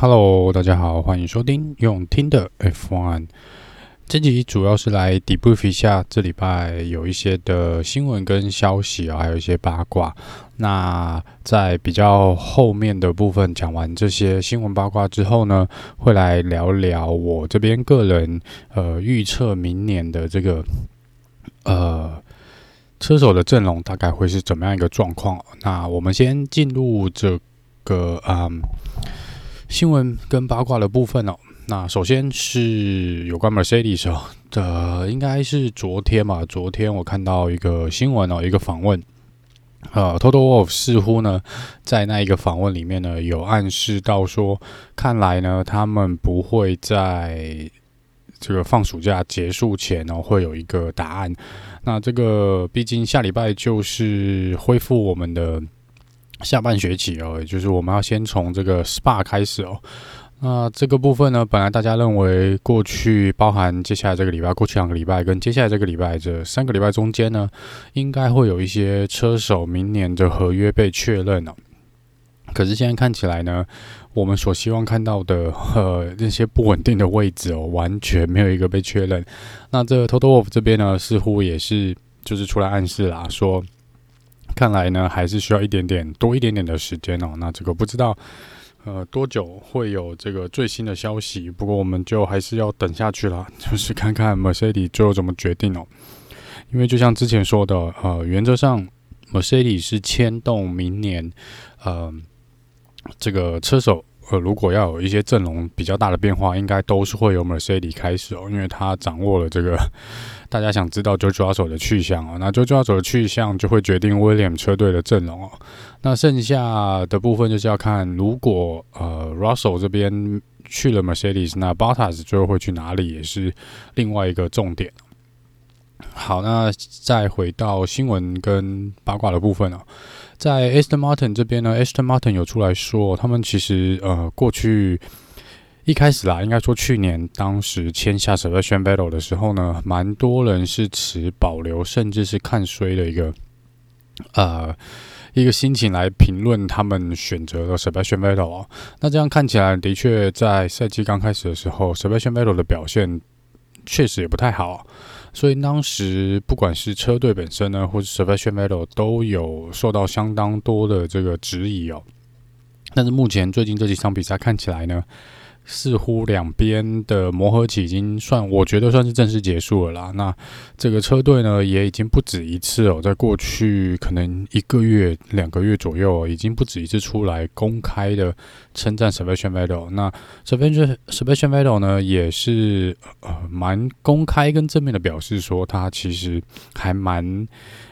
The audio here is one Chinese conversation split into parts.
Hello，大家好，欢迎收听用听的 F1。这集主要是来 debrief 一下这礼拜有一些的新闻跟消息啊，还有一些八卦。那在比较后面的部分讲完这些新闻八卦之后呢，会来聊聊我这边个人呃预测明年的这个呃车手的阵容大概会是怎么样一个状况。那我们先进入这个嗯。新闻跟八卦的部分哦，那首先是有关 Mercedes 哦的，应该是昨天嘛，昨天我看到一个新闻哦，一个访问，呃，Toto Wolff 似乎呢在那一个访问里面呢有暗示到说，看来呢他们不会在这个放暑假结束前呢会有一个答案。那这个毕竟下礼拜就是恢复我们的。下半学期哦，就是我们要先从这个 SPA 开始哦。那这个部分呢，本来大家认为过去包含接下来这个礼拜、过去两个礼拜跟接下来这个礼拜这三个礼拜中间呢，应该会有一些车手明年的合约被确认了。可是现在看起来呢，我们所希望看到的呃那些不稳定的位置哦，完全没有一个被确认。那这个 Toto Wolff 这边呢，似乎也是就是出来暗示啦，说。看来呢，还是需要一点点多一点点的时间哦。那这个不知道，呃，多久会有这个最新的消息？不过我们就还是要等下去了，就是看看 Mercedes 最后怎么决定哦。因为就像之前说的，呃，原则上 Mercedes 是牵动明年，呃，这个车手。呃，如果要有一些阵容比较大的变化，应该都是会由 Mercedes 开始哦，因为他掌握了这个大家想知道 George Russell 的去向哦，那 George Russell 的去向就会决定 William 车队的阵容哦。那剩下的部分就是要看，如果呃 Russell 这边去了 Mercedes，那 Bottas 最后会去哪里，也是另外一个重点。好，那再回到新闻跟八卦的部分哦，在 Aston Martin 这边呢，Aston Martin 有出来说，他们其实呃过去一开始啦，应该说去年当时签下 Sebastian Vettel 的时候呢，蛮多人是持保留甚至是看衰的一个呃一个心情来评论他们选择了 Sebastian Vettel 哦。那这样看起来的确在赛季刚开始的时候，Sebastian Vettel 的表现确实也不太好。所以当时不管是车队本身呢，或是 Sebastian Vettel 都有受到相当多的这个质疑哦。但是目前最近这几场比赛看起来呢，似乎两边的磨合期已经算，我觉得算是正式结束了啦。那这个车队呢，也已经不止一次哦，在过去可能一个月、两个月左右，已经不止一次出来公开的称赞 Sebastian Vettel。那 Sebastian Sebastian Vettel 呢，也是呃蛮公开跟正面的表示说，他其实还蛮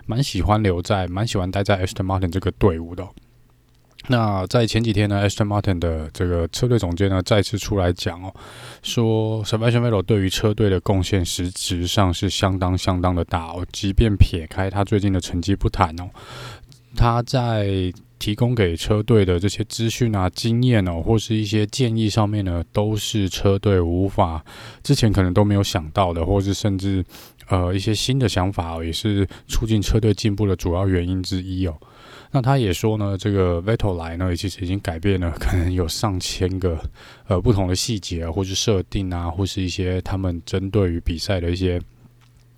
蛮喜欢留在、蛮喜欢待在 Aston Martin 这个队伍的。那在前几天呢，Aston Martin 的这个车队总监呢再次出来讲哦，说 Sebastian Vettel 对于车队的贡献实质上是相当相当的大哦，即便撇开他最近的成绩不谈哦，他在提供给车队的这些资讯啊、经验哦，或是一些建议上面呢，都是车队无法之前可能都没有想到的，或是甚至呃一些新的想法哦，也是促进车队进步的主要原因之一哦。那他也说呢，这个 Vettel 来呢，其实已经改变了，可能有上千个呃不同的细节啊，或是设定啊，或是一些他们针对于比赛的一些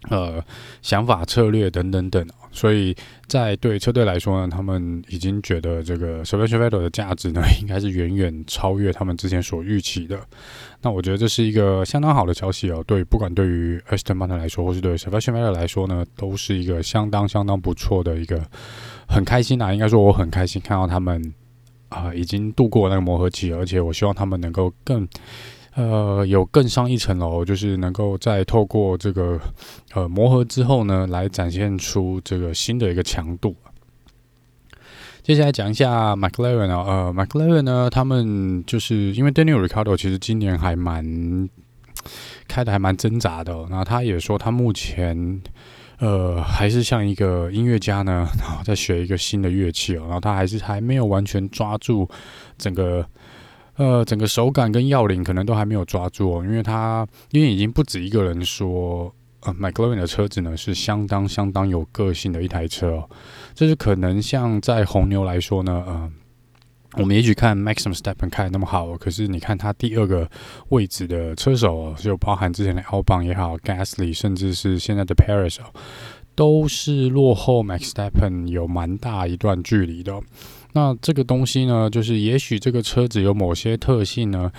呃想法、策略等等等。所以在对车队来说呢，他们已经觉得这个 s e b a s t i v e t o 的价值呢，应该是远远超越他们之前所预期的。那我觉得这是一个相当好的消息哦。对，不管对于 Aston Martin 来说，或是对 s e b a s t i v e t o 来说呢，都是一个相当相当不错的一个。很开心啊，应该说我很开心看到他们啊、已经度过那个磨合期，而且我希望他们能够更呃有更上一层楼，就是能够再透过这个呃磨合之后呢，来展现出这个新的一个强度。接下来讲一下 McLaren 啊，呃，McLaren 呢，他们就是因为 Daniel Ricciardo 其实今年还蛮开的还蛮挣扎的，那他也说他目前。呃，还是像一个音乐家呢，然后在学一个新的乐器哦，然后他还是还没有完全抓住整个呃整个手感跟要领，可能都还没有抓住哦，因为他因为已经不止一个人说，呃，McLaren 的车子呢是相当相当有个性的一台车哦，这是可能像在红牛来说呢，呃，我们也许看 Max Verstappen 开得那么好，可是你看他第二个位置的车手，就包含之前的 Albon 也好，Gasly，甚至是现在的 Perez，都是落后 Max Verstappen 有蛮大一段距离的。那这个东西呢，就是也许这个车子有某些特性呢，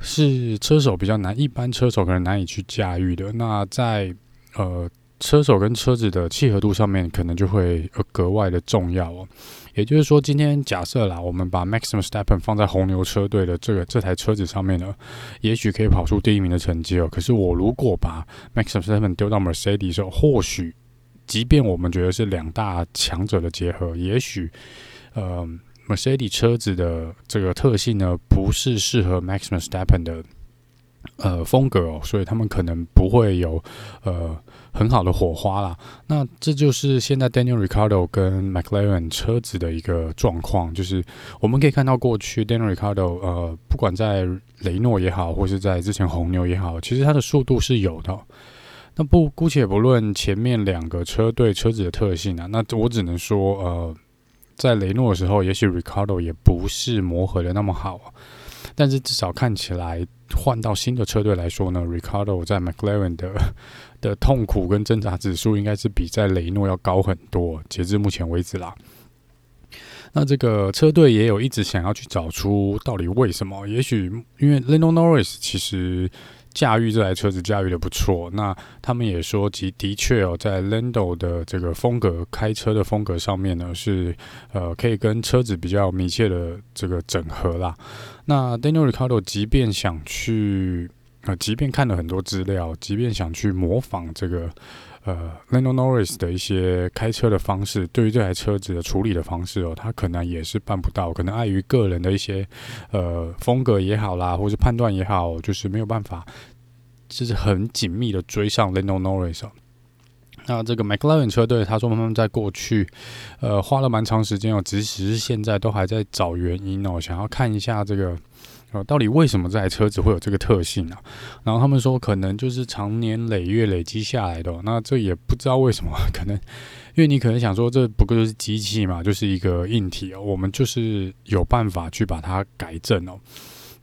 是车手比较难，一般车手可能难以去驾驭的。那在呃。车手跟车子的契合度上面，可能就会格外的重要哦。也就是说，今天假设啦，我们把 Max Verstappen 放在红牛车队的这个这台车子上面呢，也许可以跑出第一名的成绩哦。可是我如果把 Max Verstappen 丢到 Mercedes 的时候，或许即便我们觉得是两大强者的结合，也许呃 Mercedes 车子的这个特性呢，不是适合 Max Verstappen 的。呃，风格哦，所以他们可能不会有呃很好的火花啦。那这就是现在 Daniel r i c a r d o 跟 McLaren 车子的一个状况，就是我们可以看到过去 Daniel r i c a r d o 呃，不管在雷诺也好，或是在之前红牛也好，其实它的速度是有的。那不姑且不论前面两个车队车子的特性啊，那我只能说呃，在雷诺的时候，也许 Ricciardo 也不是磨合的那么好。但是至少看起来，换到新的车队来说呢，Ricardo 在 McLaren 的 的痛苦跟挣扎指数应该是比在雷诺要高很多。截至目前为止啦，那这个车队也有一直想要去找出到底为什么？也许因为 Lando Norris 其实。驾驭这台车子驾驭的不错，那他们也说，其的确哦，在 Lando 的这个风格开车的风格上面呢，是呃可以跟车子比较密切的这个整合啦。那 Daniel Ricardo 即便想去呃，即便看了很多资料，即便想去模仿这个。呃，Lando Norris 的一些开车的方式，对于这台车子的处理的方式哦，他可能也是办不到，可能碍于个人的一些呃风格也好啦，或是判断也好，就是没有办法，就是很紧密的追上 Lando Norris。那这个 McLaren 车队，他说他们在过去呃花了蛮长时间哦，即使是现在都还在找原因哦，想要看一下这个。哦，到底为什么这台车子会有这个特性呢？然后他们说，可能就是长年累月累积下来的。那这也不知道为什么，可能因为你可能想说，这不过就是机器嘛，就是一个硬体哦，我们就是有办法去把它改正哦。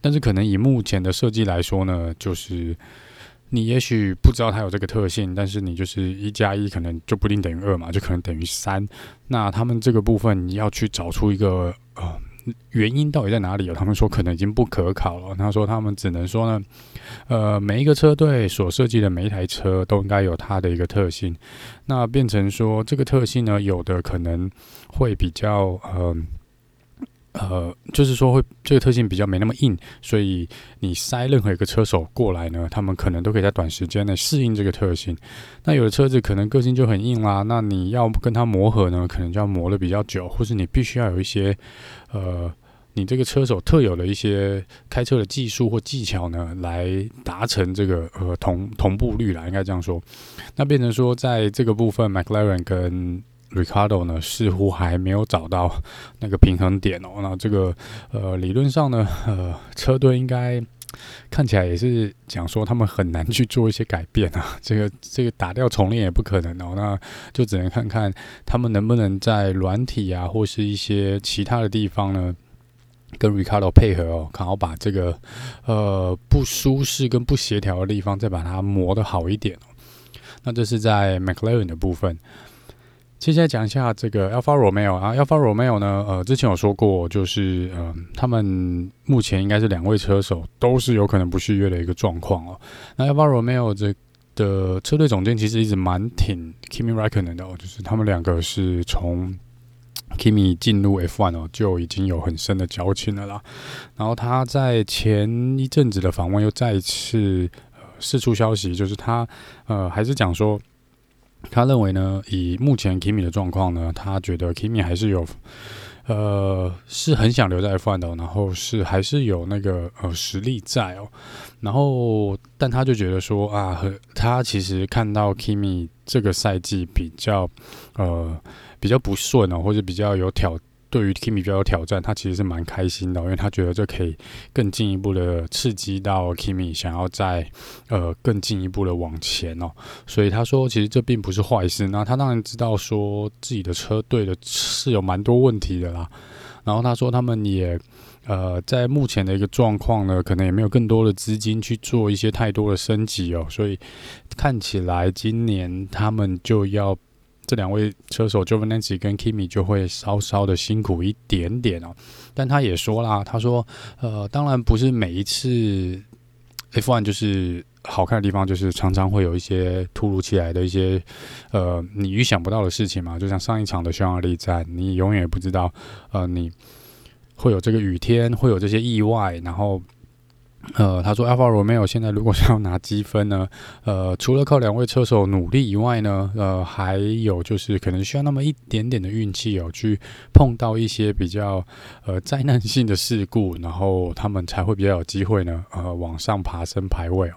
但是可能以目前的设计来说呢，就是你也许不知道它有这个特性，但是你就是一加一可能就不一定等于二嘛，就可能等于三。那他们这个部分你要去找出一个呃。原因到底在哪里？他们说可能已经不可考了。他说他们只能说呢，呃，每一个车队所设计的每一台车都应该有它的一个特性。那变成说这个特性呢，有的可能会比较嗯。呃，就是说会这个特性比较没那么硬，所以你塞任何一个车手过来呢，他们可能都可以在短时间内适应这个特性。那有的车子可能个性就很硬啦，那你要跟它磨合呢，可能就要磨得比较久，或是你必须要有一些呃，你这个车手特有的一些开车的技术或技巧呢，来达成这个呃同同步率啦，应该这样说。那变成说，在这个部分，McLaren 跟 Ricardo 呢，似乎还没有找到那个平衡点哦。那这个呃，理论上呢，呃，车队应该看起来也是讲说他们很难去做一些改变啊。这个这个打掉重练也不可能哦。那就只能看看他们能不能在软体啊，或是一些其他的地方呢，跟 Ricardo 配合哦，然后把这个呃不舒适跟不协调的地方再把它磨得好一点哦。那这是在 McLaren 的部分。接下来讲一下这个 Alfa Romeo 啊，Alfa Romeo 呢，呃，之前有说过，就是呃，他们目前应该是两位车手都是有可能不续约的一个状况哦。那 Alfa Romeo 这的车队总监其实一直蛮挺 Kimi Raikkonen 的哦，就是他们两个是从 Kimi 进入 F1 哦就已经有很深的交情了啦。然后他在前一阵子的访问又再一次呃释出消息，就是他呃还是讲说。他认为呢，以目前 Kimi 的状况呢，他觉得 Kimi 还是有，呃，是很想留在 F1 的，然后是还是有那个呃实力在哦，然后但他就觉得说啊，和他其实看到 Kimi 这个赛季比较呃比较不顺哦，或者比较有挑。对于 Kimi 比较有挑战，他其实是蛮开心的，因为他觉得这可以更进一步的刺激到 Kimi 想要再呃更进一步的往前哦，所以他说其实这并不是坏事。那他当然知道说自己的车队的是有蛮多问题的啦，然后他说他们也呃在目前的一个状况呢，可能也没有更多的资金去做一些太多的升级哦，所以看起来今年他们就要这两位车手 Giovinazzi 跟 Kimi 就会稍稍的辛苦一点点哦。但他也说啦，他说呃，当然不是每一次 F1 就是。好看的地方就是常常会有一些突如其来的一些呃你预想不到的事情嘛，就像上一场的匈牙利站，你永远也不知道呃你会有这个雨天，会有这些意外，然后呃他说 Alfa Romeo 现在如果 是要拿积分呢，呃除了靠两位车手努力以外呢，呃还有就是可能需要那么一点点的运气哦，去碰到一些比较呃灾难性的事故，然后他们才会比较有机会呢呃往上爬升排位哦。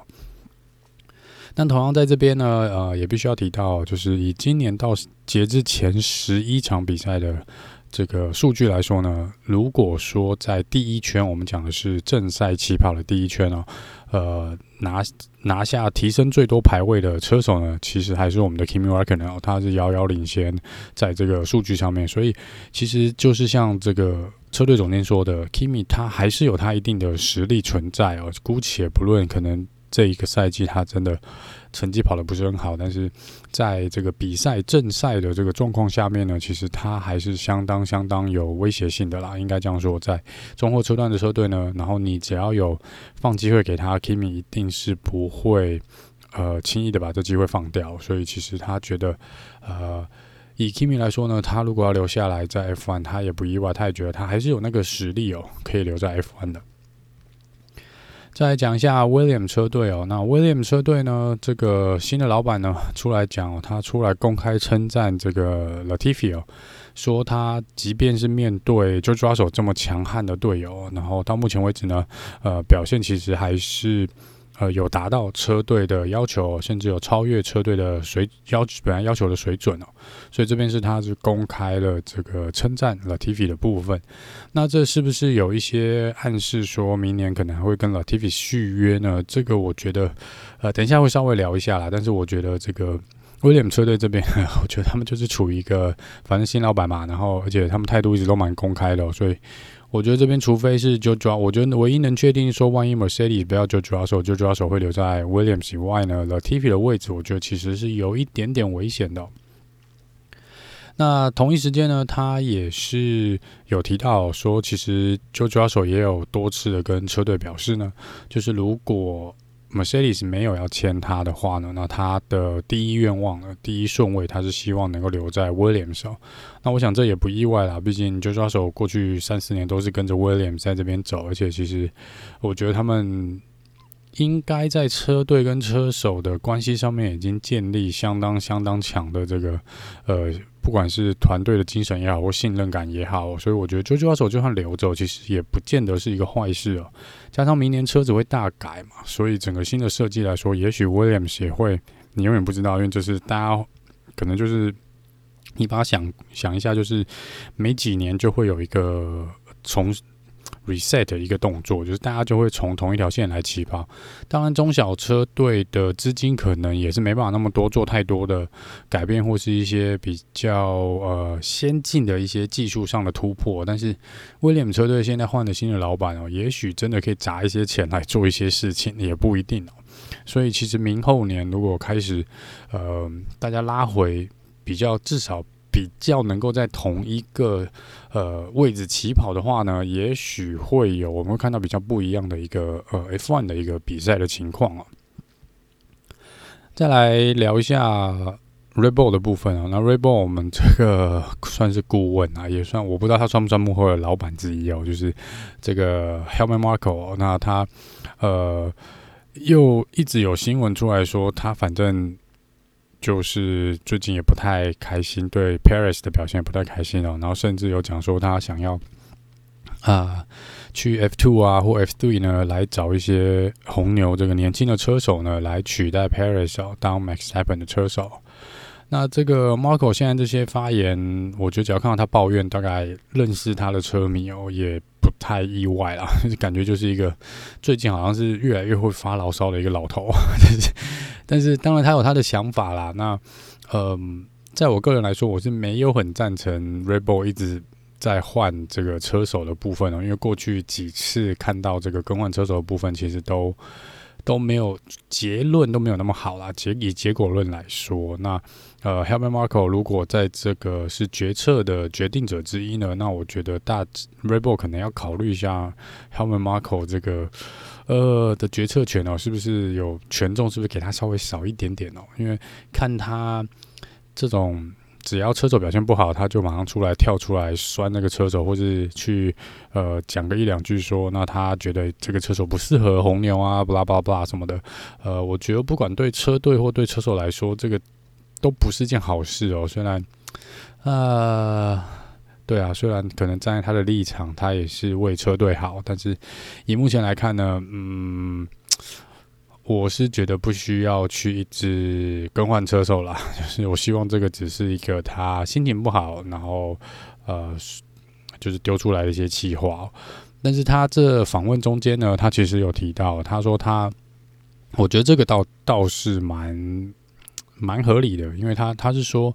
但同样在这边呢，呃，也必须要提到，就是以今年到截至前十一场比赛的这个数据来说呢，如果说在第一圈，我们讲的是正赛起跑的第一圈哦，呃，拿拿下提升最多排位的车手呢，其实还是我们的 Kimi Raikkonen，他是遥遥领先在这个数据上面，所以其实就是像这个车队总监说的，Kimi 他还是有他一定的实力存在哦，姑且不论可能。这一个赛季他真的成绩跑得不是很好，但是在这个比赛正赛的这个状况下面呢，其实他还是相当相当有威胁性的啦。应该这样说，在中后车段的车队呢，然后你只要有放机会给他，Kimi 一定是不会呃轻易的把这机会放掉。所以其实他觉得，呃，以 Kimi 来说呢，他如果要留下来在 F1，他也不意外，他也觉得他还是有那个实力哦，可以留在 F1 的。再来讲一下威廉车队哦，那威廉车队呢，这个新的老板呢出来讲，他出来公开称赞这个 Latifi 哦，说他即便是面对就抓手这么强悍的队友，然后到目前为止呢，呃，表现其实还是。呃，有达到车队的要求，甚至有超越车队的水要本来要求的水准哦，所以这边是他是公开了这个称赞 Latifi 的部分。那这是不是有一些暗示，说明年可能还会跟 Latifi 续约呢？这个我觉得，呃，等一下会稍微聊一下啦。但是我觉得这个 Williams 车队这边，我觉得他们就是处于一个反正新老板嘛，然后而且他们态度一直都蛮公开的，所以。我觉得这边除非是 Jojo，我觉得唯一能确定说，万一 Mercedes 不要 George Russell，George Russell 会留在 Williams 以外呢，Latifi 的位置，我觉得其实是有一点点危险的。那同一时间呢，他也是有提到说，其实 Jojo 手也有多次的跟车队表示呢，就是如果 Mercedes 没有要签他的话呢，那他的第一愿望呢，第一顺位他是希望能够留在 Williams 哦。那我想这也不意外啦，毕竟 j o s h a 过去三四年都是跟着 Williams 在这边走，而且其实我觉得他们应该在车队跟车手的关系上面已经建立相当相当强的这个呃。不管是团队的精神也好，或信任感也好，所以我觉得 George Russell 就算留走，其实也不见得是一个坏事哦。加上明年车子会大改嘛，所以整个新的设计来说，也许 Williams 也会，你永远不知道，因为就是大家可能就是你把它想想一下，就是每几年就会有一个从。reset 一个动作，就是大家就会从同一条线来起跑。当然，中小车队的资金可能也是没办法那么多做太多的改变，或是一些比较呃先进的一些技术上的突破。但是，威廉姆车队现在换了新的老板哦，也许真的可以砸一些钱来做一些事情，也不一定哦。所以，其实明后年如果开始呃大家拉回比较至少。比较能够在同一个呃位置起跑的话呢，也许会有我们会看到比较不一样的一个呃 F1 的一个比赛的情况啊。再来聊一下 r e b o l 的部分啊，那 r e b o l 我们这个 算是顾问啊，也算我不知道他算不算幕后的老板之一哦，就是这个 Helmut Marko，那他呃又一直有新闻出来说他反正。就是最近也不太开心，对 Paris 的表现也不太开心哦。然后甚至有讲说他想要啊、去 F Two 啊或 F Three 呢，来找一些红牛这个年轻的车手呢，来取代 Paris，当 Max Verstappen 的车手。那这个 Marko 现在这些发言，我觉得只要看到他抱怨，大概认识他的车迷哦，也不太意外啦。感觉就是一个最近好像是越来越会发牢骚的一个老头。但是，但是当然他有他的想法啦。那嗯、在我个人来说，我是没有很赞成 Rebel 一直在换这个车手的部分哦，因为过去几次看到这个更换车手的部分，其实都都没有结论都没有那么好啦。结以结果论来说，那呃，Helmut Marko 如果在这个是决策的决定者之一呢，那我觉得大 Rebel 可能要考虑一下 Helmut Marko 这个呃的决策权哦，是不是有权重，是不是给他稍微少一点点哦？因为看他这种。只要车手表现不好，他就马上出来跳出来拴那个车手，或是去呃讲个一两句说，那他觉得这个车手不适合红牛啊，巴拉巴拉巴拉什么的。呃，我觉得不管对车队或对车手来说，这个都不是件好事哦。虽然，呃，对啊，虽然可能站在他的立场，他也是为车队好，但是以目前来看呢，嗯。我是觉得不需要去一直更换车手啦，就是我希望这个只是一个他心情不好，然后呃，就是丢出来的一些气话。但是他这访问中间呢，他其实有提到，他说他，我觉得这个倒倒是蛮。蛮合理的，因为他他是说，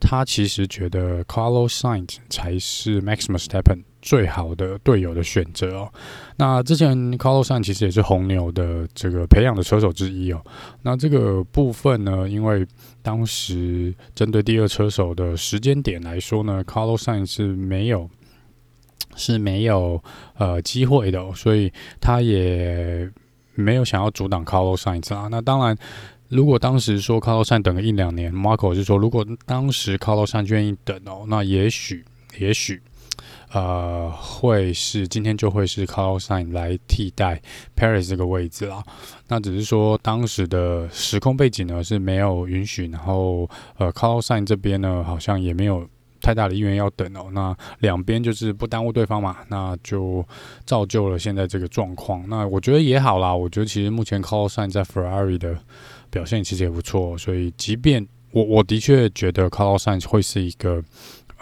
他其实觉得 Carlos Sainz 才是 Max Verstappen 最好的队友的选择哦。那之前 Carlos San 其实也是红牛的这个培养的车手之一哦。那这个部分呢，因为当时针对第二车手的时间点来说呢，Carlos San 是没有是没有呃机会的哦，所以他也没有想要阻挡 Carlos Sainz 啊。那当然。如果当时说 Carlos San 等个一两年，Marco 就说，如果当时 Carlos San 愿意等哦，那也许也许呃会是今天就会是 Carlos Sainz 来替代 Paris 这个位置啦。那只是说当时的时空背景呢是没有允许，然后呃 Carlos Sainz 这边呢好像也没有太大的意愿要等哦。那两边就是不耽误对方嘛，那就造就了现在这个状况。那我觉得也好啦，我觉得其实目前 Carlos Sainz 在 Ferrari 的。表现其实也不错，所以即便我我的确觉得 Carlos Sainz 会是一个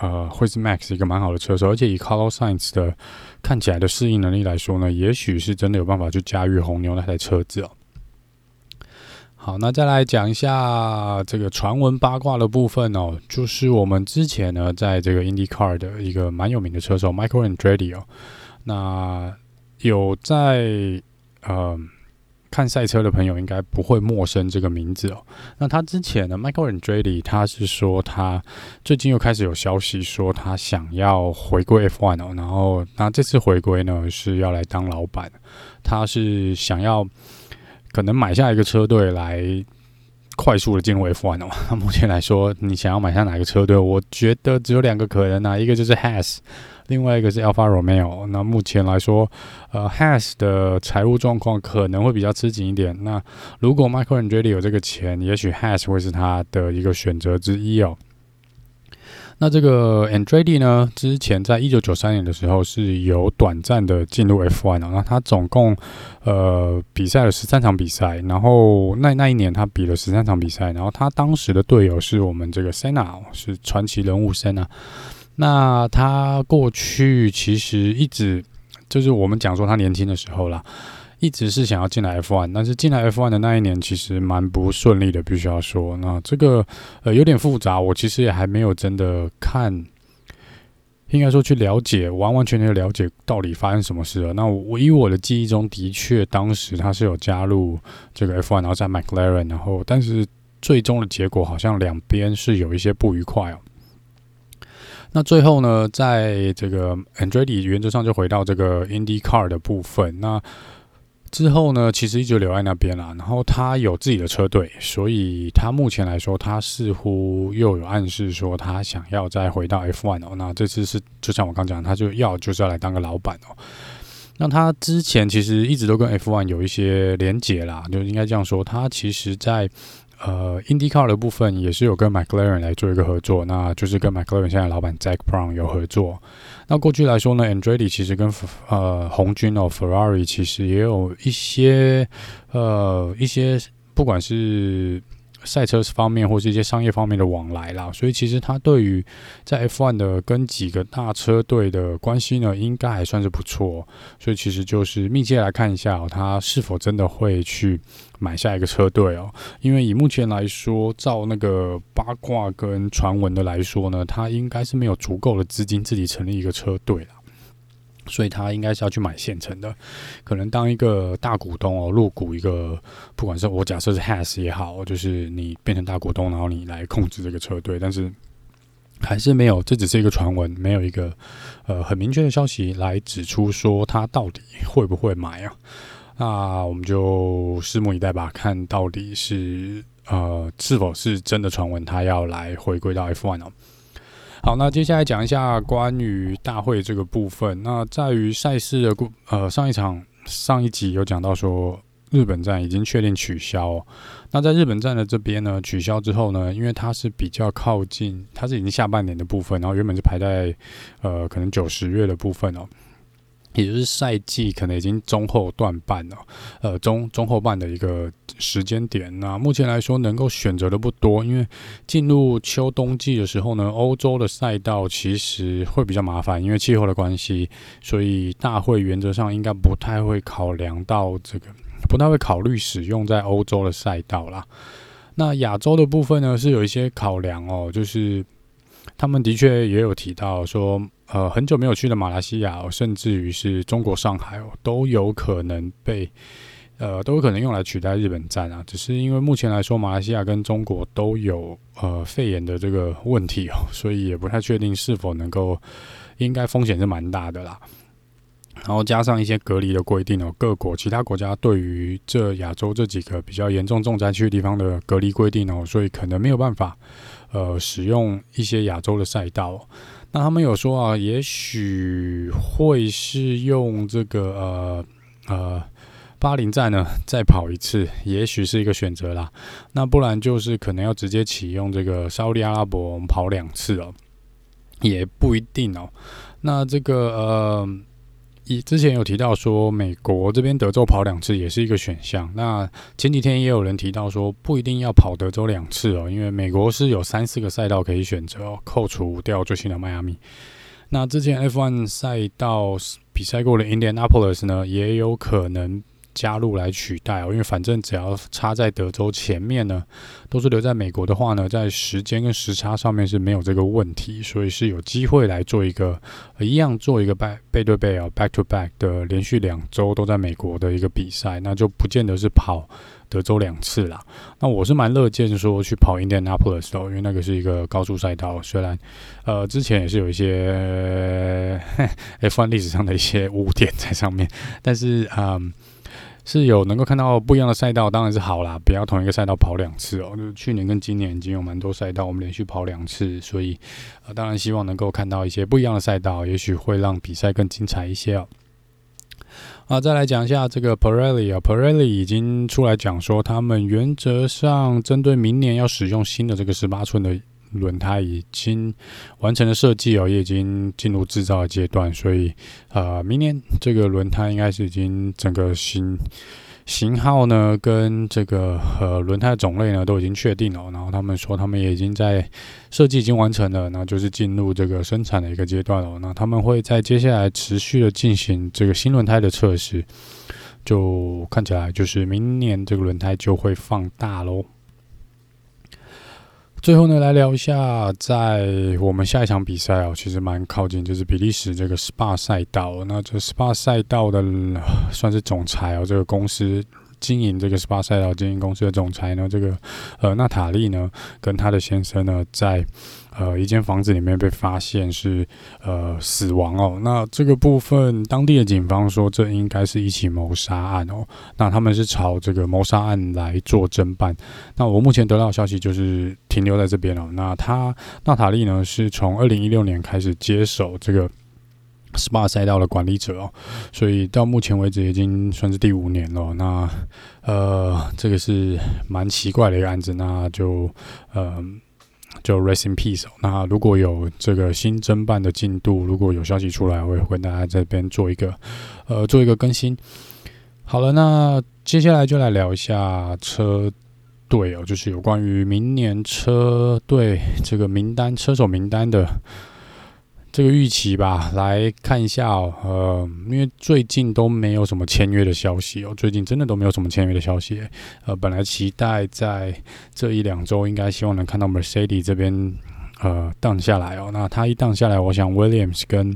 呃会是 Max 一个蛮好的车手，而且以 Carlos Sainz 的看起来的适应能力来说呢，也许是真的有办法去驾驭红牛那台车子哦。好，那再来讲一下这个传闻八卦的部分哦，就是我们之前呢在这个 IndyCar 的一个蛮有名的车手 Michael Andretti 哦，那有在呃。看赛车的朋友应该不会陌生这个名字哦。那他之前呢，Michael Andretti，他是说他最近又开始有消息说他想要回归 F1 哦。然后那这次回归呢是要来当老板，他是想要可能买下一个车队来快速的进入 F1 哦。那 目前来说，你想要买下哪个车队？我觉得只有两个可能啊，一个就是 Has。另外一个是 Alfa Romeo，那目前来说，呃，Has 的财务状况可能会比较吃紧一点。那如果 Michael Andretti 有这个钱，也许 Has 会是他的一个选择之一哦。那这个 Andretti 呢，之前在一九九三年的时候是有短暂的进入 F1 哦。那他总共呃比赛了十三场比赛，然后那那一年他比了十三场比赛，然后他当时的队友是我们这个 Senna，是传奇人物 Senna。那他过去其实一直就是我们讲说他年轻的时候啦，一直是想要进来 F1，但是进来 F1 的那一年其实蛮不顺利的，必须要说。那这个呃有点复杂，我其实也还没有真的看，应该说去了解，完完全全了解到底发生什么事了。那我以我的记忆中的确当时他是有加入这个 F1，然后在 McLaren，然后但是最终的结果好像两边是有一些不愉快哦。那最后呢，在这个 Andretti 原则上就回到这个 IndyCar 的部分。那之后呢，其实一直留在那边啦。然后他有自己的车队，所以他目前来说，他似乎又有暗示说他想要再回到 F1 哦。那这次是就像我刚讲，他就要就是要来当个老板哦。那他之前其实一直都跟 F1 有一些连结啦，就应该这样说，他其实在。呃，IndyCar 的部分也是有跟 McLaren 来做一个合作，那就是跟 McLaren 现在老板 Jack Brown 有合作。那过去来说呢，Andretti 其实跟呃红军哦 Ferrari 其实也有一些呃一些不管是赛车方面或是一些商业方面的往来啦，所以其实他对于在 F1 的跟几个大车队的关系呢，应该还算是不错。所以其实就是密切来看一下哦，他是否真的会去买下一个车队哦？因为以目前来说，照那个八卦跟传闻的来说呢，他应该是没有足够的资金自己成立一个车队了。所以他应该是要去买现成的，可能当一个大股东哦，入股一个，不管是我假设是 Haas 也好，就是你变成大股东，然后你来控制这个车队，但是还是没有，这只是一个传闻，没有一个呃很明确的消息来指出说他到底会不会买啊？那我们就拭目以待吧，看到底是呃是否是真的传闻，他要来回归到 F1 哦。好，那接下来讲一下关于大会这个部分。那在于赛事的故，呃，上一场上一集有讲到说，日本站已经确定取消。那在日本站的这边呢，取消之后呢，因为它是比较靠近，它是已经下半年的部分，然后原本是排在呃可能九十月的部分哦。也就是赛季可能已经中后段半了，呃，中中后半的一个时间点。那目前来说，能够选择的不多，因为进入秋冬季的时候呢，欧洲的赛道其实会比较麻烦，因为气候的关系，所以大会原则上应该不太会考量到这个，不太会考虑使用在欧洲的赛道啦。那亚洲的部分呢，是有一些考量哦，就是他们的确也有提到说。呃，很久没有去的马来西亚哦，甚至于是中国上海哦，都有可能被呃，都有可能用来取代日本站啊。只是因为目前来说，马来西亚跟中国都有呃肺炎的这个问题哦，所以也不太确定是否能够，应该风险是蛮大的啦。然后加上一些隔离的规定哦，各国其他国家对于这亚洲这几个比较严重重灾区的地方的隔离规定哦，所以可能没有办法呃使用一些亚洲的赛道。那他们有说啊，也许会是用这个呃呃巴林站呢再跑一次，也许是一个选择啦。那不然就是可能要直接启用这个沙利阿拉伯，我们跑两次哦，也不一定哦。那这个呃。以之前有提到说，美国这边德州跑两次也是一个选项。那前几天也有人提到说，不一定要跑德州两次哦，因为美国是有三四个赛道可以选择哦，扣除掉最新的迈阿密。那之前 F1 赛道比赛过的 Indianapolis 呢，也有可能。加入来取代哦，因为反正只要插在德州前面呢，都是留在美国的话呢，在时间跟时差上面是没有这个问题，所以是有机会来做一个一样做一个背背对背啊，back to back 的连续两周都在美国的一个比赛，那就不见得是跑德州两次啦。那我是蛮乐见说去跑 Indianapolis 的，因为那个是一个高速赛道，虽然呃之前也是有一些 F1 历史上的一些污点在上面，但是嗯。是有能够看到不一样的赛道，当然是好啦。不要同一个赛道跑两次哦。就是去年跟今年已经有蛮多赛道，我们连续跑两次，所以呃，当然希望能够看到一些不一样的赛道，也许会让比赛更精彩一些哦。啊，再来讲一下这个 Pirelli 啊，Pirelli 已经出来讲说，他们原则上针对明年要使用新的这个十八寸的。轮胎已经完成了设计哦，也已经进入制造阶段，所以呃，明年这个轮胎应该是已经整个型型号呢，跟这个呃轮胎种类呢都已经确定了。然后他们说他们也已经在设计已经完成了，那就是进入这个生产的一个阶段了。那他们会在接下来持续的进行这个新轮胎的测试，就看起来就是明年这个轮胎就会放大喽。最后呢，来聊一下，在我们下一场比赛哦，其实蛮靠近，就是比利时这个 SPA 赛道。那这 SPA 赛道的算是总裁哦，这个公司。经营这个 SPA 赛道经营公司的总裁呢，这个呃娜塔莉呢，跟她的先生呢，在呃一间房子里面被发现是呃死亡哦。那这个部分，当地的警方说，这应该是一起谋杀案哦。那他们是朝这个谋杀案来做侦办。那我目前得到的消息就是停留在这边哦。那他娜塔莉呢，是从二零一六年开始接手这个。SPA 赛道的管理者哦，所以到目前为止已经算是第五年了。那呃，这个是蛮奇怪的一个案子，那就呃就 Rest in Peace。那如果有这个新侦办的进度，如果有消息出来，我也会跟大家这边做一个呃做一个更新。好了，那接下来就来聊一下车队哦，就是有关于明年车队这个名单、车手名单的这个预期吧，来看一下哦。呃，因为最近都没有什么签约的消息哦，最近真的都没有什么签约的消息。呃，本来期待在这一两周，应该希望能看到 Mercedes 这边呃荡下来哦。那他一荡下来，我想 Williams 跟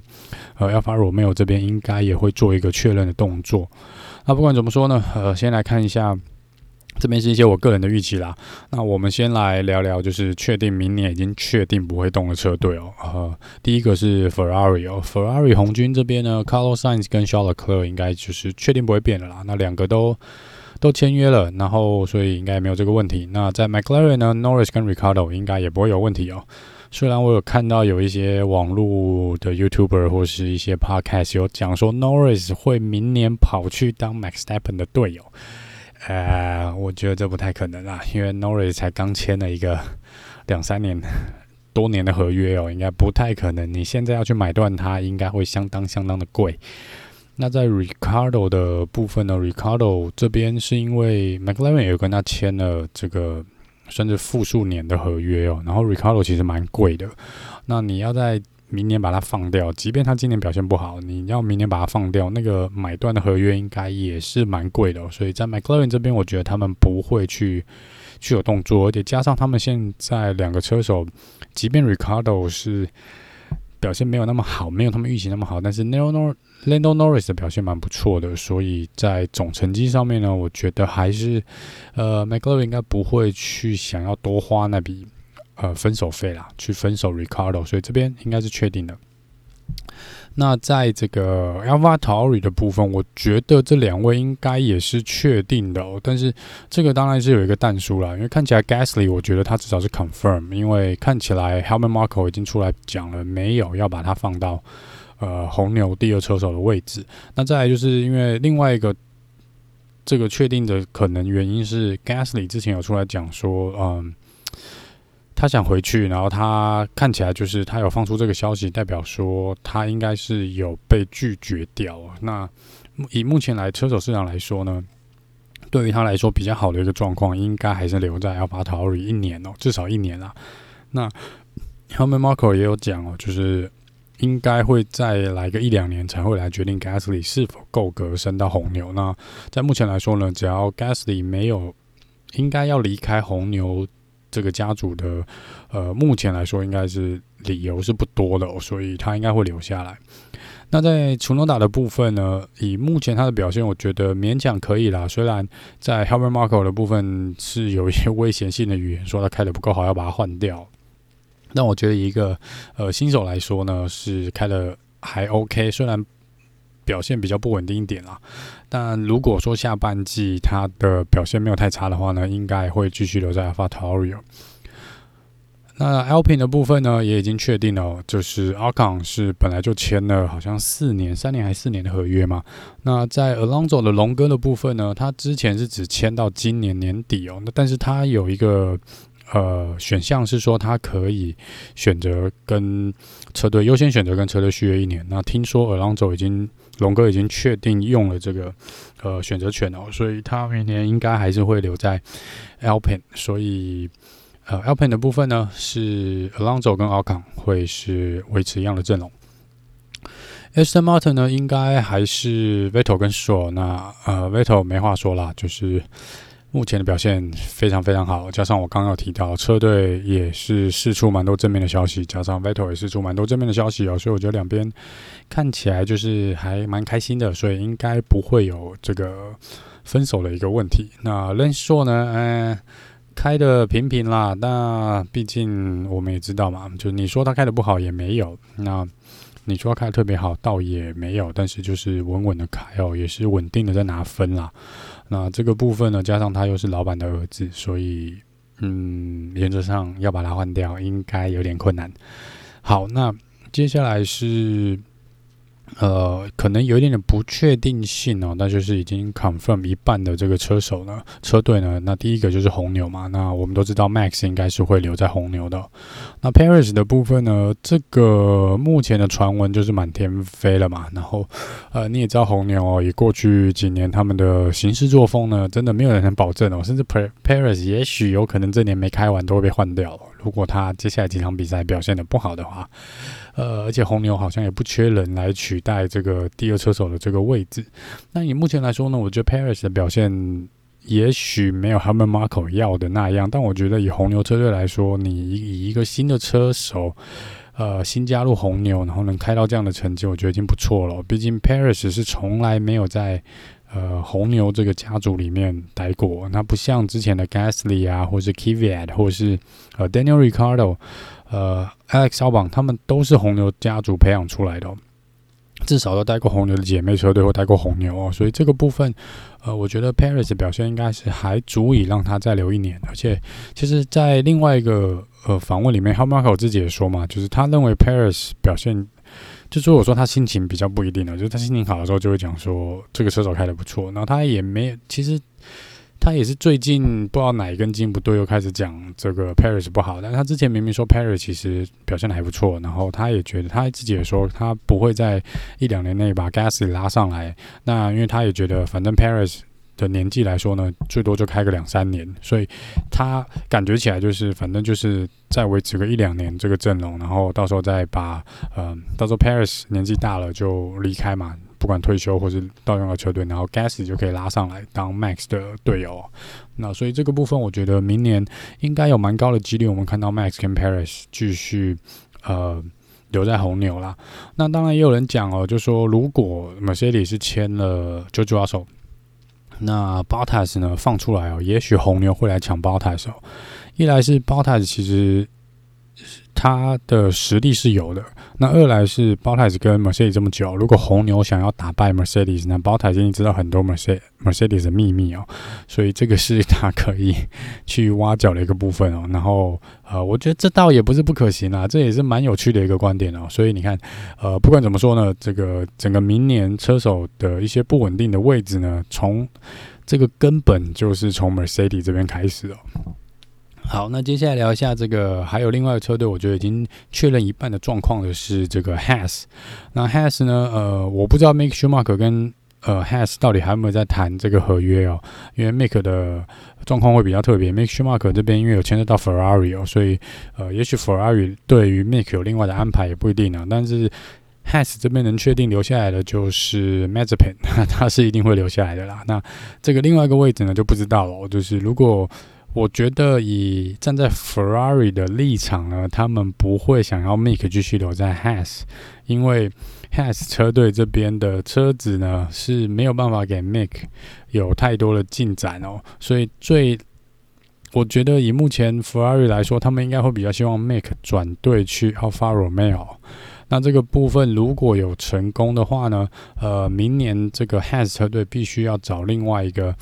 呃 Alfa Romeo 这边应该也会做一个确认的动作。那不管怎么说呢，呃，先来看一下。这边是一些我个人的预期啦。那我们先来聊聊，就是确定明年已经确定不会动的车队哦。呃，第一个是 Ferrari 哦，Ferrari 红军这边呢，Carlos Sainz 跟 Charles Leclerc 应该就是确定不会变的啦。那两个都都签约了，然后所以应该没有这个问题。那在 McLaren 呢，Norris 跟 Ricardo 应该也不会有问题哦。虽然我有看到有一些网络的 YouTuber 或是一些 Podcast 有讲说 Norris 会明年跑去当 Max Verstappen 的队友。呃，我觉得这不太可能啦，因为 Norris 才刚签了一个两三年多年的合约哦，应该不太可能。你现在要去买断它，应该会相当相当的贵。那在 Ricardo 的部分呢，Ricardo 这边是因为 McLaren 有跟他签了这个甚至复数年的合约哦，然后 Ricardo 其实蛮贵的。那你要在明年把它放掉，即便他今年表现不好，你要明年把它放掉，那个买断的合约应该也是蛮贵的哦。所以在 McLaren 这边，我觉得他们不会去去有动作，而且加上他们现在两个车手，即便 Ricardo 是表现没有那么好，没有他们预期那么好，但是 Lando Norris 的表现蛮不错的，所以在总成绩上面呢，我觉得还是呃 McLaren 应该不会去想要多花那笔。呃，分手费啦，去分手 Ricardo，所以这边应该是确定的。那在这个 a l v a t o r i 的部分，我觉得这两位应该也是确定的哦。但是这个当然是有一个但书啦，因为看起来 Gasly，我觉得他至少是 confirm，因为看起来 Helmut Marko 已经出来讲了，没有要把它放到呃红牛第二车手的位置。那再来就是因为另外一个这个确定的可能原因是 Gasly 之前有出来讲说，嗯。他想回去，然后他看起来就是他有放出这个消息，代表说他应该是有被拒绝掉。那以目前来车手市场来说呢，对于他来说比较好的一个状况，应该还是留在 a l p h a t a r i 一年哦，至少一年啦。那 Helmut Marko 也有讲哦，就是应该会再来个一两年才会来决定 Gasly 是否够格升到红牛。那在目前来说呢，只要 Gasly 没有应该要离开红牛。这个家族的，呃，目前来说应该是理由是不多的，所以他应该会留下来。那在楚诺达的部分呢，以目前他的表现，我觉得勉强可以啦。虽然 在 Helmut Marko 的部分是有一些危险性的语言，说他开得不够好，要把它换掉。但我觉得一个呃新手来说呢，是开得还 OK，虽然。表现比较不稳定一点啦，但如果说下半季他的表现没有太差的话呢，应该会继续留在 AlphaTauri。那 Alpine 的部分呢，也已经确定了，就是 Ocon 是本来就签了好像四年、三年还是四年的合约嘛。那在 Alonso 的龙哥的部分呢，他之前是只签到今年年底哦，那但是他有一个。呃，选项是说他可以选择跟车队优先选择跟车队续约一年。那听说 Alonso 已经龙哥已经确定用了这个呃选择权哦，所以他明年应该还是会留在 Alpine。所以呃 Alpine 的部分呢是 Alonso 跟 Ocon 会是维持一样的阵容。Aston Martin 呢应该还是 Vettel 跟 Stroll。那呃 Vettel 没话说啦，就是。目前的表现非常非常好，加上我刚刚有提到车队也是释出蛮多正面的消息，加上 Vettel 也释出蛮多正面的消息哦，所以我觉得两边看起来就是还蛮开心的，所以应该不会有这个分手的一个问题。那 Leno 呢，嗯，开的平平啦，那毕竟我们也知道嘛，就你说他开的不好也没有，那你说他开的特别好倒也没有，但是就是稳稳的开哦，也是稳定的在拿分啦。那这个部分呢，加上他又是老板的儿子，所以嗯，原则上要把它换掉，应该有点困难。好，那接下来是呃，可能有一点点不确定性哦，那就是已经 confirm 一半的这个车手呢，车队呢，那第一个就是红牛嘛，那我们都知道 Max 应该是会留在红牛的。那 Perez 的部分呢，这个目前的传闻就是满天飞了嘛，然后呃，你也知道红牛哦，以过去几年他们的行事作风呢，真的没有人能保证哦，甚至 Perez 也许有可能这年没开完都会被换掉。如果他接下来几场比赛表现得不好的话，呃，而且红牛好像也不缺人来取代这个第二车手的这个位置。那以目前来说呢，我觉得 Paris 的表现也许没有 Helmut Marko 要的那样，但我觉得以红牛车队来说，你以一个新的车手，呃，新加入红牛，然后能开到这样的成绩，我觉得已经不错了。毕竟 Paris 是从来没有在呃红牛这个家族里面待过，那不像之前的 Gasly 啊，或是 Kvyat，或是呃 Daniel r i c a r d o。呃，Alex 肖榜他们都是红牛家族培养出来的，至少都带过红牛的姐妹车队或带过红牛哦，所以这个部分，呃，我觉得 Perez 表现应该是还足以让他再留一年。而且，其实，在另外一个呃访问里面 h a m a r k 自己也说嘛，就是他认为 Perez 表现，就是我说他心情比较不一定的，就是他心情好的时候就会讲说这个车手开得不错，然后他也没有其实。他也是最近不知道哪一根筋不对，又开始讲这个 Perez 不好。但他之前明明说 Perez 其实表现的还不错，然后他也觉得他自己也说他不会在一两年内把 Gasly 拉上来。那因为他也觉得，反正 Perez 的年纪来说呢，最多就开个两三年，所以他感觉起来就是反正就是再维持个一两年这个阵容，然后到时候再把嗯，到时候 Perez 年纪大了就离开嘛。不管退休或是到用到车队，然后 Gasly 就可以拉上来当 Max 的队友。那所以这个部分，我觉得明年应该有蛮高的几率，我们看到 Max 跟 Paris 继续呃留在红牛啦。那当然也有人讲哦，就说如果 Mercedes 是签了 George Russell，那 Bottas 呢放出来哦，也许红牛会来抢 Bottas 哦。一来是 Bottas 其实。他的实力是有的。那二来是 Bottas 跟 Mercedes 这么久，如果红牛想要打败 Mercedes，那 Bottas 已经知道很多 Mercedes Mercedes 的秘密哦，所以这个是他可以去挖角的一个部分哦。然后呃，我觉得这倒也不是不可行啊，这也是蛮有趣的一个观点哦。所以你看，呃，不管怎么说呢，这个整个明年车手的一些不稳定的位置呢，从这个根本就是从 Mercedes 这边开始哦。好，那接下来聊一下这个，还有另外一个车队，我觉得已经确认一半的状况的是这个 Has。那 Has 呢，呃，我不知道 Make Schumacher 跟呃 Has 到底还有没有在谈这个合约哦，因为 Make 的状况会比较特别 Make Schumacher 这边因为有牵涉到 Ferrari 哦，所以呃，也许 Ferrari 对于 Make 有另外的安排也不一定啊。但是 Has 这边能确定留下来的就是 Mazepin，他是一定会留下来的啦。那这个另外一个位置呢就不知道了，就是如果。我觉得以站在 Ferrari 的立场呢，他们不会想要 Mick 继续留在 Has，因为 Has 车队这边的车子呢是没有办法给 Mick 有太多的进展哦，所以最我觉得以目前 Ferrari 来说，他们应该会比较希望 Mick 转队去 Alfa Romeo。那这个部分如果有成功的话呢，呃，明年这个 Has 车队必须要找另外一个。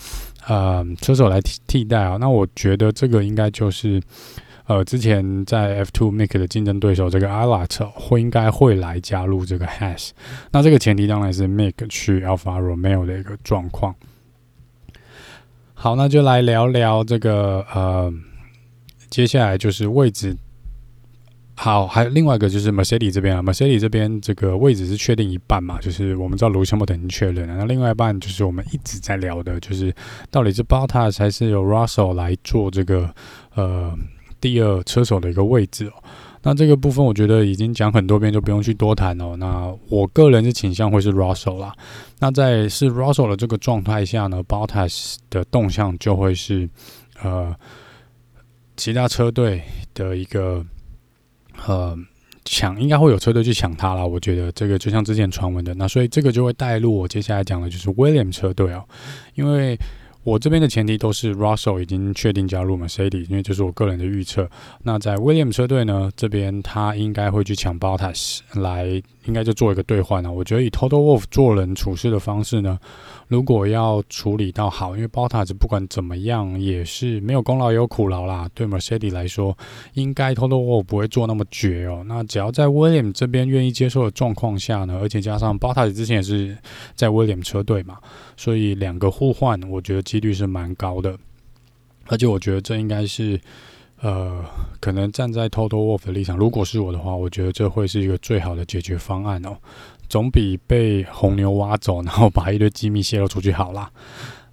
呃，车手来替替代啊，那我觉得这个应该就是，呃，之前在 F2 Make 的竞争对手这个 Alliot 会应该会来加入这个 Haas，那这个前提当然是 Make 去 Alfa Romeo 的一个状况。好，那就来聊聊这个呃，接下来就是位置。好，还有另外一个就是 Mercedes 这边啊，Mercedes 这边这个位置是确定一半嘛，就是我们知道 Lewis Hamilton 已经确认了，那另外一半就是我们一直在聊的，就是到底是 Bottas 还是由 Russell 来做这个呃第二车手的一个位置哦。那这个部分我觉得已经讲很多遍，就不用去多谈哦。那我个人是倾向会是 Russell 啦。那在是 Russell 的这个状态下呢，Bottas 的动向就会是呃其他车队的一个。呃，抢应该会有车队去抢他啦，我觉得这个就像之前传闻的，那所以这个就会带入我接下来讲的就是 William 车队哦，因为我这边的前提都是 Russell 已经确定加入 Mercedes，因为这是我个人的预测。那在 William 车队呢，这边他应该会去抢 Bottas 来，应该就做一个兑换了。我觉得以 Total Wolf 做人处事的方式呢，如果要处理到好，因为 Bottas 不管怎么样也是没有功劳也有苦劳啦。对 Mercedes 来说，应该 Total Wolf 不会做那么绝哦。那只要在 William 这边愿意接受的状况下呢，而且加上 Bottas 之前也是在 William 车队嘛，所以两个互换，我觉得几率是蛮高的。而且我觉得这应该是。呃，可能站在 Total Wolf 的立场，如果是我的话，我觉得这会是一个最好的解决方案哦，总比被红牛挖走，然后把一堆机密泄露出去好啦。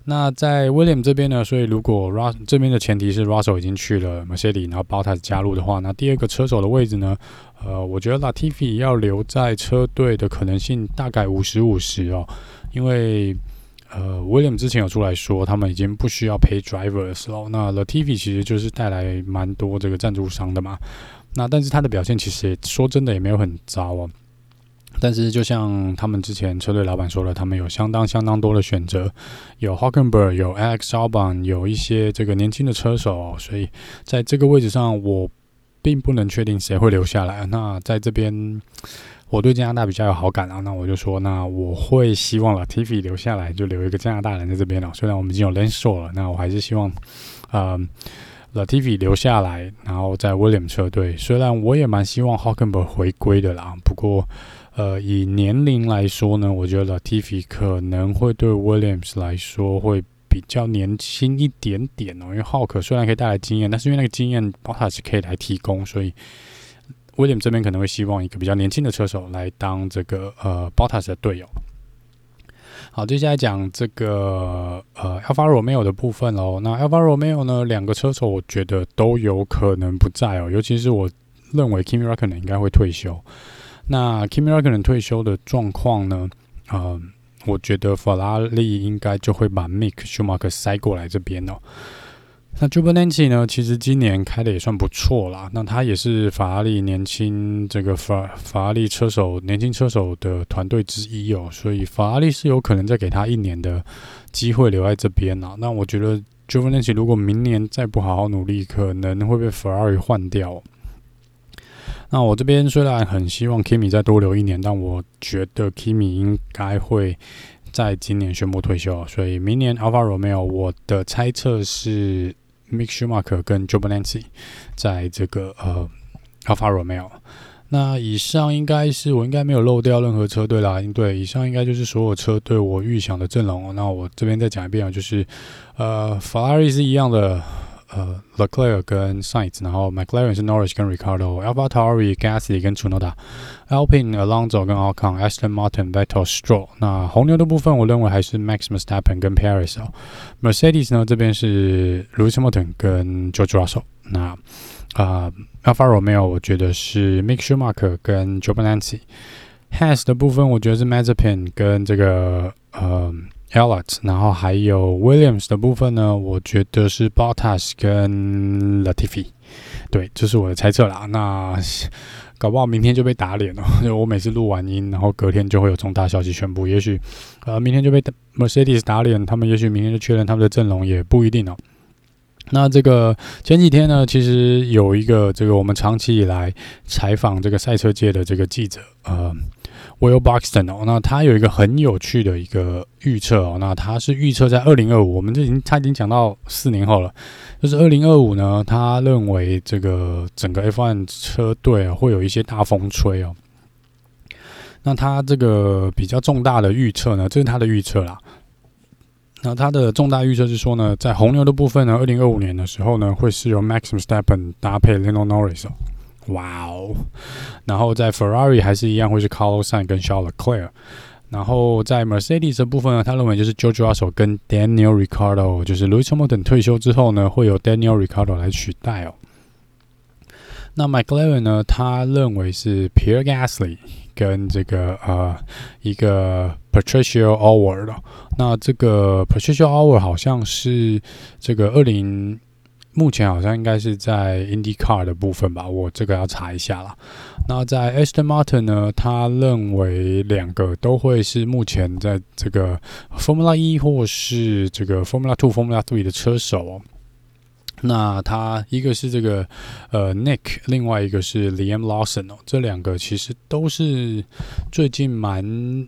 那在 William 这边呢，所以如果 Rus 这边的前提是 Russell 已经去了 Mercedes，然后 Bottas 加入的话，那第二个车手的位置呢，呃，我觉得 Latifi 要留在车队的可能性大概五十五十哦，因为。呃，William 之前有出来说，他们已经不需要 pay drivers 了。那 Latifi 其实就是带来蛮多这个赞助商的嘛。那但是他的表现其实也说真的也没有很糟哦。但是就像他们之前车队老板说了，他们有相当相当多的选择，有 Hulkenberg，有 Alex Albon，有一些这个年轻的车手，所以在这个位置上，我并不能确定谁会留下来。那在这边。我对加拿大比较有好感啊，那我就说，那我会希望 Latifi 留下来，就留一个加拿大人在这边了。虽然我们已经有 Lenso 了，那我还是希望，呃，Latifi 留下来，然后在 Williams 车队。虽然我也蛮希望 Hulkenberg 回归的啦，不过，呃，以年龄来说呢，我觉得 Latifi 可能会对 Williams 来说会比较年轻一点点哦。因为 Hulk 虽然可以带来经验，但是因为那个经验 Bottas 可以来提供，所以。威廉这边可能会希望一个比较年轻的车手来当这个呃 Bottas 的队友。好，接下来讲这个呃 Alfa Romeo 的部分喽。那 Alfa Romeo 呢，两个车手我觉得都有可能不在哦，尤其是我认为 Kimi Räikkönen 应该会退休。那 Kimi Räikkönen 退休的状况呢，呃，我觉得法拉利应该就会把 Mick Schumacher 塞过来这边哦。那 Giovinazzi 呢？其实今年开的也算不错啦。那他也是法拉利年轻这个法法拉利车手年轻车手的团队之一哦，所以法拉利是有可能再给他一年的机会留在这边呐。那我觉得 Giovinazzi 如果明年再不好好努力，可能会被法拉利换掉。那我这边虽然很希望 Kimi 再多留一年，但我觉得 Kimi 应该会在今年宣布退休，所以明年 Alfa Romeo 我的猜测是。Mick Schumacher 跟 j o b a n a n c i 在这个呃 Alfa Romeo，那以上应该是我应该没有漏掉任何车队啦。对，以上应该就是所有车队我预想的阵容。那我这边再讲一遍啊，就是呃法拉利是一样的。呃，Leclerc 跟 Sainz，然后 McLaren 是 Norris 跟 Ricardo，AlphaTauri Gasly 跟 Tsunoda，Alpine Alonso 跟 Alcon，Aston Martin Vettel Straw。那红牛的部分，我认为还是 Max Verstappen 跟 Perez 哦。Mercedes 呢，这边是 Lewis Hamilton 跟 George Russell。那啊、Alfa Romeo 我觉得是 Mick Schumacher 跟 joban anti has 的部分，我觉得是 Mazepin 跟这个呃。Elliott 然后还有 Williams 的部分呢，我觉得是 Bottas 跟 Latifi，对，这是我的猜测啦。那搞不好明天就被打脸了，就 我每次录完音，然后隔天就会有重大消息宣布，也许呃明天就被 Mercedes 打脸，他们也许明天就确认他们的阵容，也不一定哦。那这个前几天呢，其实有一个这个我们长期以来采访这个赛车界的这个记者，呃。Will Buxton 哦，那他有一个很有趣的一个预测哦，那他是预测在二零二五，我们这已经他已经讲到四年后了，就是二零二五呢，他认为这个整个 F1 车队啊会有一些大风吹哦。那他这个比较重大的预测呢，这是他的预测啦。那他的重大预测是说呢，在红牛的部分呢，二零二五年的时候呢，会是由 Max Verstappen 搭配 Lando Norris 哦。哇哦！然后在 Ferrari 还是一样会是 Carlos Sain 跟 Charles Leclerc。然后在 Mercedes 的部分呢，他认为就是 George Russell 跟 Daniel r i c a r d o 就是 Lewis Hamilton 退休之后呢，会有 Daniel r i c a r d o 来取代哦。那 McLaren 呢，他认为是 Pierre Gasly 跟这个呃一个 Patricio O'Ward。那这个 Patricio O'Ward 好像是这个二零。目前好像应该是在 IndyCar 的部分吧，我这个要查一下啦。那在 Aston Martin 呢，他认为两个都会是目前在这个 Formula 一或是这个 Formula Two、Formula Three 的车手哦。那他一个是这个呃 Nick，另外一个是 Liam Lawson 哦，这两个其实都是最近蛮。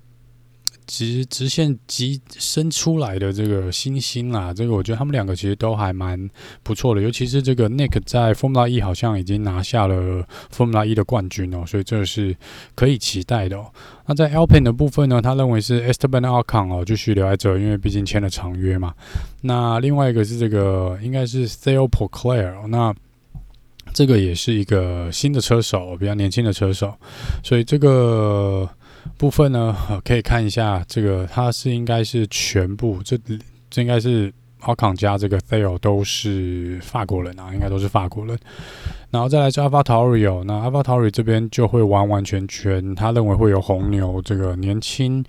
直直线急伸出来的这个新星啊，这个我觉得他们两个其实都还蛮不错的，尤其是这个 Nick 在 Formula E 好像已经拿下了 Formula E 的冠军哦，所以这是可以期待的哦。那在 Alpine 的部分呢，他认为是 Esteban Ocon 哦，继续留在这，因为毕竟签了长约嘛。那另外一个是这个应该是 t h e o p o c l a i r 那这个也是一个新的车手，比较年轻的车手，所以这个。部分呢，可以看一下这个，它是应该是全部，这这应该是奥康加这个 Theo 都是法国人啊，应该都是法国人。然后再来是 AlphaTauri 哦，那 AlphaTauri 这边就会完完全全，他认为会有红牛这个年轻。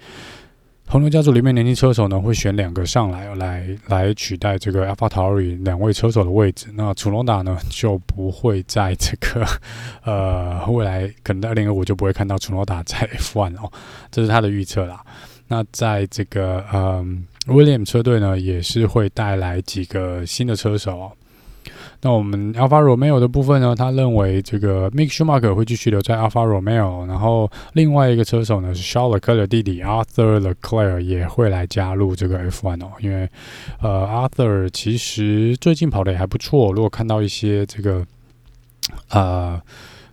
红牛家族里面年轻车手呢，会选两个上来，来来取代这个 AlphaTauri 两位车手的位置。那楚龙达呢，就不会在这个 呃未来可能在二零二五就不会看到楚诺达在 F1 哦，这是他的预测啦。那在这个呃 Williams 车队呢，也是会带来几个新的车手哦。那我们 Alpha Romeo 的部分呢，他认为这个 Mick Schumacher 会继续留在 Alpha Romeo，然后另外一个车手呢是 Charles Leclerc 弟弟 Arthur Leclerc 也会来加入这个 F1 哦，因为呃 Arthur 其实最近跑的也还不错，如果看到一些这个呃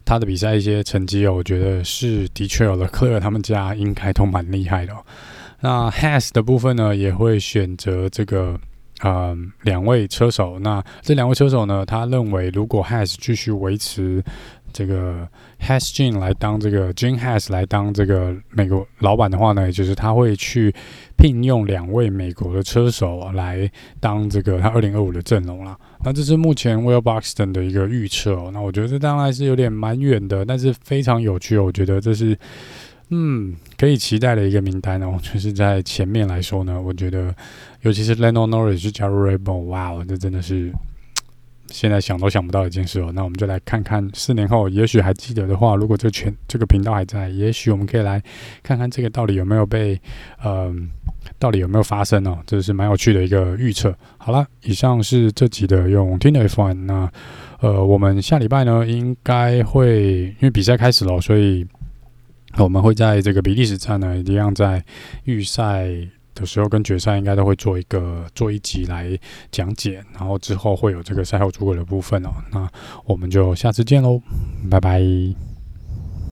他的比赛一些成绩哦，我觉得是的确有 Leclerc 他们家应该都蛮厉害的。那 Has 的部分呢，也会选择这个。嗯，两位车手，那这两位车手呢，他认为如果 Has 继续维持这个 Has Gene 来当这个 Gene Has 来当这个美国老板的话呢，也就是他会去聘用两位美国的车手来当这个他二零二五的阵容啦。那这是目前 Will Buxton 的一个预测哦。那我觉得这当然是有点蛮远的，但是非常有趣。我觉得这是。嗯，可以期待的一个名单哦，就是在前面来说呢，我觉得，尤其是 Lando Norris 是加入 Red Bull，哇哦，这真的是现在想都想不到一件事哦。那我们就来看看四年后，也许还记得的话，如果这全这个频道还在，也许我们可以来看看这个到底有没有被，嗯、呃，到底有没有发生哦，这是蛮有趣的一个预测。好了，以上是这集的用听的 F1，那呃，我们下礼拜呢，应该会因为比赛开始了，所以。我们会在这个比利时站呢，一样在预赛的时候跟决赛应该都会做一个做一集来讲解，然后之后会有这个赛后诸葛的部分哦。那我们就下次见喽，拜拜。